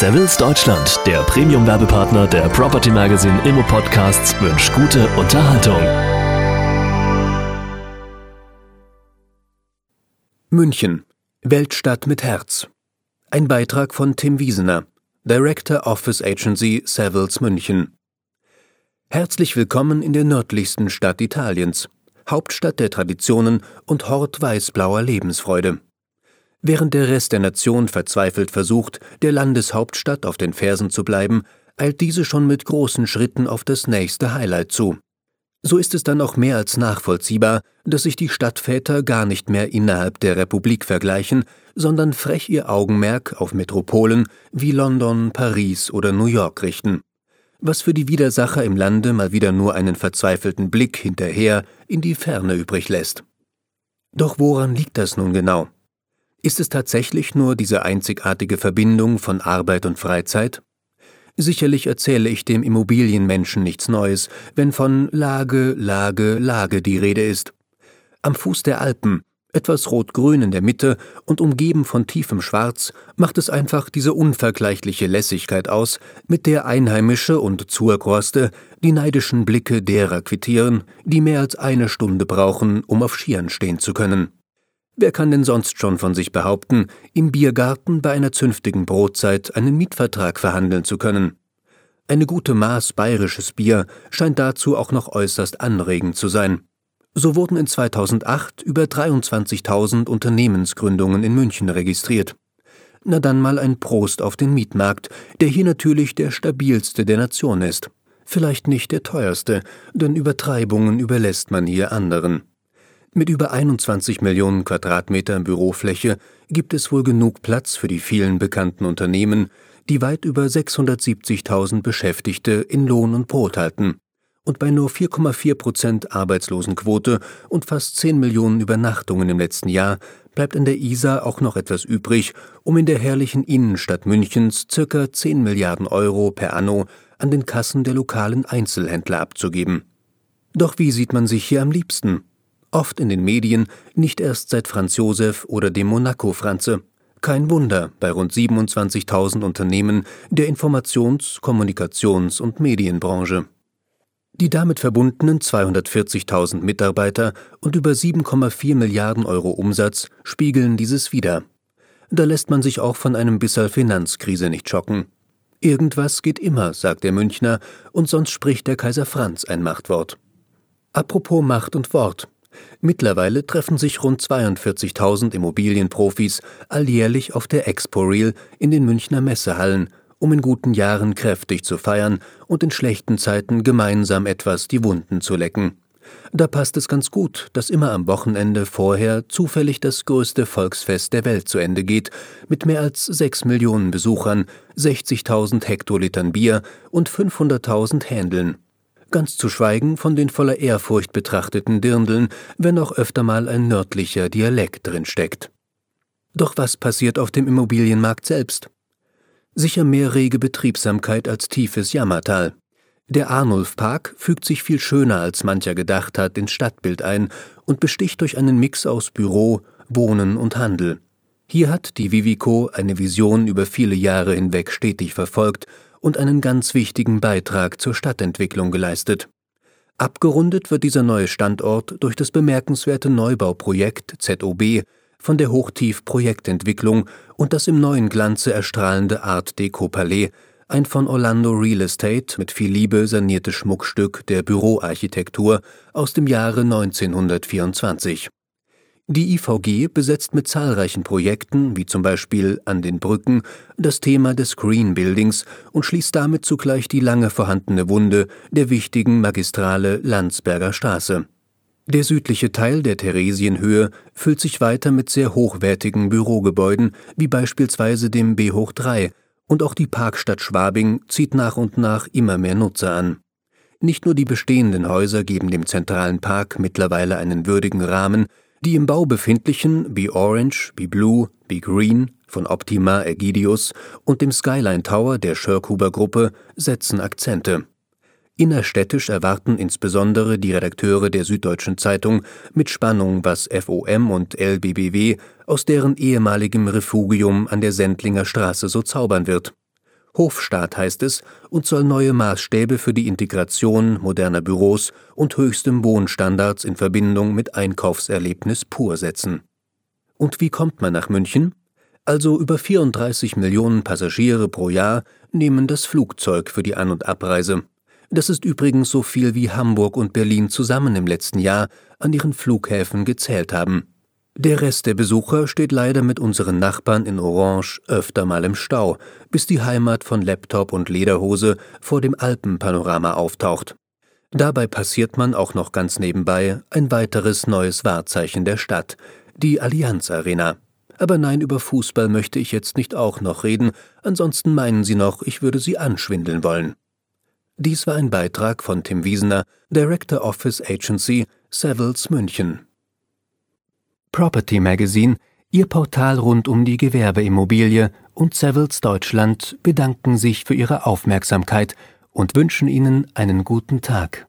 Savills Deutschland, der Premium-Werbepartner der Property Magazine Immo Podcasts, wünscht gute Unterhaltung. München, Weltstadt mit Herz. Ein Beitrag von Tim Wiesener, Director Office Agency Savills München. Herzlich willkommen in der nördlichsten Stadt Italiens, Hauptstadt der Traditionen und Hort weißblauer Lebensfreude. Während der Rest der Nation verzweifelt versucht, der Landeshauptstadt auf den Fersen zu bleiben, eilt diese schon mit großen Schritten auf das nächste Highlight zu. So ist es dann auch mehr als nachvollziehbar, dass sich die Stadtväter gar nicht mehr innerhalb der Republik vergleichen, sondern frech ihr Augenmerk auf Metropolen wie London, Paris oder New York richten. Was für die Widersacher im Lande mal wieder nur einen verzweifelten Blick hinterher in die Ferne übrig lässt. Doch woran liegt das nun genau? Ist es tatsächlich nur diese einzigartige Verbindung von Arbeit und Freizeit? Sicherlich erzähle ich dem Immobilienmenschen nichts Neues, wenn von Lage, Lage, Lage die Rede ist. Am Fuß der Alpen, etwas rot-grün in der Mitte und umgeben von tiefem Schwarz, macht es einfach diese unvergleichliche Lässigkeit aus, mit der Einheimische und Zurgroste die neidischen Blicke derer quittieren, die mehr als eine Stunde brauchen, um auf Skiern stehen zu können. Wer kann denn sonst schon von sich behaupten, im Biergarten bei einer zünftigen Brotzeit einen Mietvertrag verhandeln zu können? Eine gute Maß bayerisches Bier scheint dazu auch noch äußerst anregend zu sein. So wurden in 2008 über 23.000 Unternehmensgründungen in München registriert. Na dann mal ein Prost auf den Mietmarkt, der hier natürlich der stabilste der Nation ist. Vielleicht nicht der teuerste, denn Übertreibungen überlässt man hier anderen. Mit über 21 Millionen Quadratmetern Bürofläche gibt es wohl genug Platz für die vielen bekannten Unternehmen, die weit über 670.000 Beschäftigte in Lohn und Brot halten. Und bei nur 4,4 Prozent Arbeitslosenquote und fast 10 Millionen Übernachtungen im letzten Jahr bleibt an der Isar auch noch etwas übrig, um in der herrlichen Innenstadt Münchens circa 10 Milliarden Euro per anno an den Kassen der lokalen Einzelhändler abzugeben. Doch wie sieht man sich hier am liebsten? Oft in den Medien, nicht erst seit Franz Josef oder dem Monaco-Franze. Kein Wunder bei rund 27.000 Unternehmen der Informations-, Kommunikations- und Medienbranche. Die damit verbundenen 240.000 Mitarbeiter und über 7,4 Milliarden Euro Umsatz spiegeln dieses wider. Da lässt man sich auch von einem Bisserl Finanzkrise nicht schocken. Irgendwas geht immer, sagt der Münchner, und sonst spricht der Kaiser Franz ein Machtwort. Apropos Macht und Wort. Mittlerweile treffen sich rund 42.000 Immobilienprofis alljährlich auf der Expo Real in den Münchner Messehallen, um in guten Jahren kräftig zu feiern und in schlechten Zeiten gemeinsam etwas die Wunden zu lecken. Da passt es ganz gut, dass immer am Wochenende vorher zufällig das größte Volksfest der Welt zu Ende geht, mit mehr als sechs Millionen Besuchern, 60.000 Hektolitern Bier und 500.000 Händeln ganz zu schweigen von den voller Ehrfurcht betrachteten Dirndeln, wenn auch öfter mal ein nördlicher Dialekt drin steckt. Doch was passiert auf dem Immobilienmarkt selbst? Sicher mehr rege Betriebsamkeit als tiefes Jammertal. Der Arnulf-Park fügt sich viel schöner als mancher gedacht hat ins Stadtbild ein und besticht durch einen Mix aus Büro, Wohnen und Handel. Hier hat die Vivico eine Vision über viele Jahre hinweg stetig verfolgt und einen ganz wichtigen Beitrag zur Stadtentwicklung geleistet. Abgerundet wird dieser neue Standort durch das bemerkenswerte Neubauprojekt ZOB von der Hochtief-Projektentwicklung und das im neuen Glanze erstrahlende Art Deco Palais, ein von Orlando Real Estate mit viel Liebe saniertes Schmuckstück der Büroarchitektur aus dem Jahre 1924. Die IVG besetzt mit zahlreichen Projekten, wie zum Beispiel an den Brücken, das Thema des Green Buildings und schließt damit zugleich die lange vorhandene Wunde der wichtigen Magistrale Landsberger Straße. Der südliche Teil der Theresienhöhe füllt sich weiter mit sehr hochwertigen Bürogebäuden, wie beispielsweise dem B hoch 3, und auch die Parkstadt Schwabing zieht nach und nach immer mehr Nutzer an. Nicht nur die bestehenden Häuser geben dem zentralen Park mittlerweile einen würdigen Rahmen, die im Bau befindlichen Be Orange, Be Blue, Be Green von Optima Egidius und dem Skyline Tower der Schörkhuber Gruppe setzen Akzente. Innerstädtisch erwarten insbesondere die Redakteure der Süddeutschen Zeitung mit Spannung, was FOM und LBBW aus deren ehemaligem Refugium an der Sendlinger Straße so zaubern wird. Hofstaat heißt es und soll neue Maßstäbe für die Integration moderner Büros und höchstem Wohnstandards in Verbindung mit Einkaufserlebnis pur setzen. Und wie kommt man nach München? Also über 34 Millionen Passagiere pro Jahr nehmen das Flugzeug für die An- und Abreise. Das ist übrigens so viel wie Hamburg und Berlin zusammen im letzten Jahr an ihren Flughäfen gezählt haben. Der Rest der Besucher steht leider mit unseren Nachbarn in Orange öfter mal im Stau, bis die Heimat von Laptop und Lederhose vor dem Alpenpanorama auftaucht. Dabei passiert man auch noch ganz nebenbei ein weiteres neues Wahrzeichen der Stadt, die Allianz Arena. Aber nein, über Fußball möchte ich jetzt nicht auch noch reden, ansonsten meinen Sie noch, ich würde Sie anschwindeln wollen. Dies war ein Beitrag von Tim Wiesener, Director Office Agency, Savills München. Property Magazine, Ihr Portal rund um die Gewerbeimmobilie und Savills Deutschland bedanken sich für Ihre Aufmerksamkeit und wünschen Ihnen einen guten Tag.